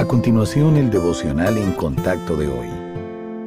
A continuación, el devocional en contacto de hoy.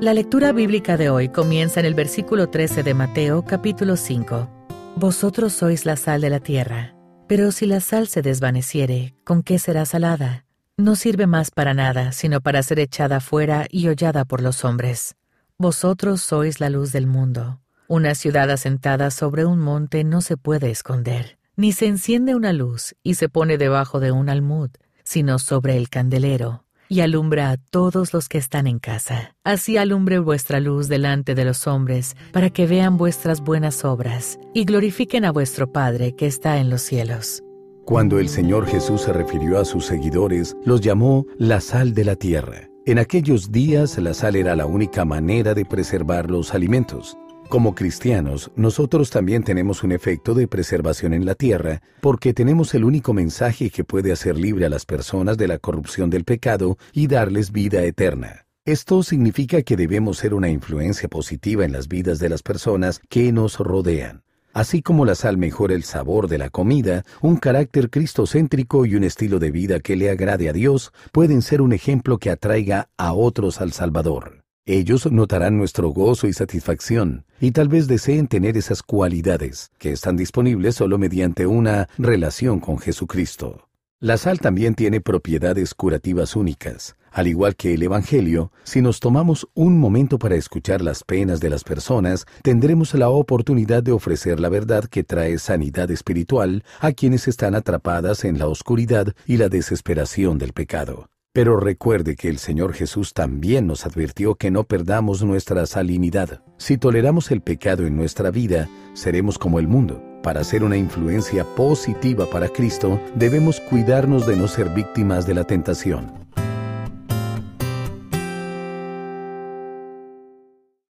La lectura bíblica de hoy comienza en el versículo 13 de Mateo capítulo 5. Vosotros sois la sal de la tierra, pero si la sal se desvaneciere, ¿con qué será salada? No sirve más para nada, sino para ser echada fuera y hollada por los hombres. Vosotros sois la luz del mundo. Una ciudad asentada sobre un monte no se puede esconder, ni se enciende una luz y se pone debajo de un almud, sino sobre el candelero, y alumbra a todos los que están en casa. Así alumbre vuestra luz delante de los hombres, para que vean vuestras buenas obras, y glorifiquen a vuestro Padre que está en los cielos. Cuando el Señor Jesús se refirió a sus seguidores, los llamó la sal de la tierra. En aquellos días la sal era la única manera de preservar los alimentos. Como cristianos, nosotros también tenemos un efecto de preservación en la tierra, porque tenemos el único mensaje que puede hacer libre a las personas de la corrupción del pecado y darles vida eterna. Esto significa que debemos ser una influencia positiva en las vidas de las personas que nos rodean. Así como la sal mejora el sabor de la comida, un carácter cristocéntrico y un estilo de vida que le agrade a Dios pueden ser un ejemplo que atraiga a otros al Salvador. Ellos notarán nuestro gozo y satisfacción, y tal vez deseen tener esas cualidades, que están disponibles solo mediante una relación con Jesucristo. La sal también tiene propiedades curativas únicas. Al igual que el Evangelio, si nos tomamos un momento para escuchar las penas de las personas, tendremos la oportunidad de ofrecer la verdad que trae sanidad espiritual a quienes están atrapadas en la oscuridad y la desesperación del pecado. Pero recuerde que el Señor Jesús también nos advirtió que no perdamos nuestra salinidad. Si toleramos el pecado en nuestra vida, seremos como el mundo. Para ser una influencia positiva para Cristo, debemos cuidarnos de no ser víctimas de la tentación.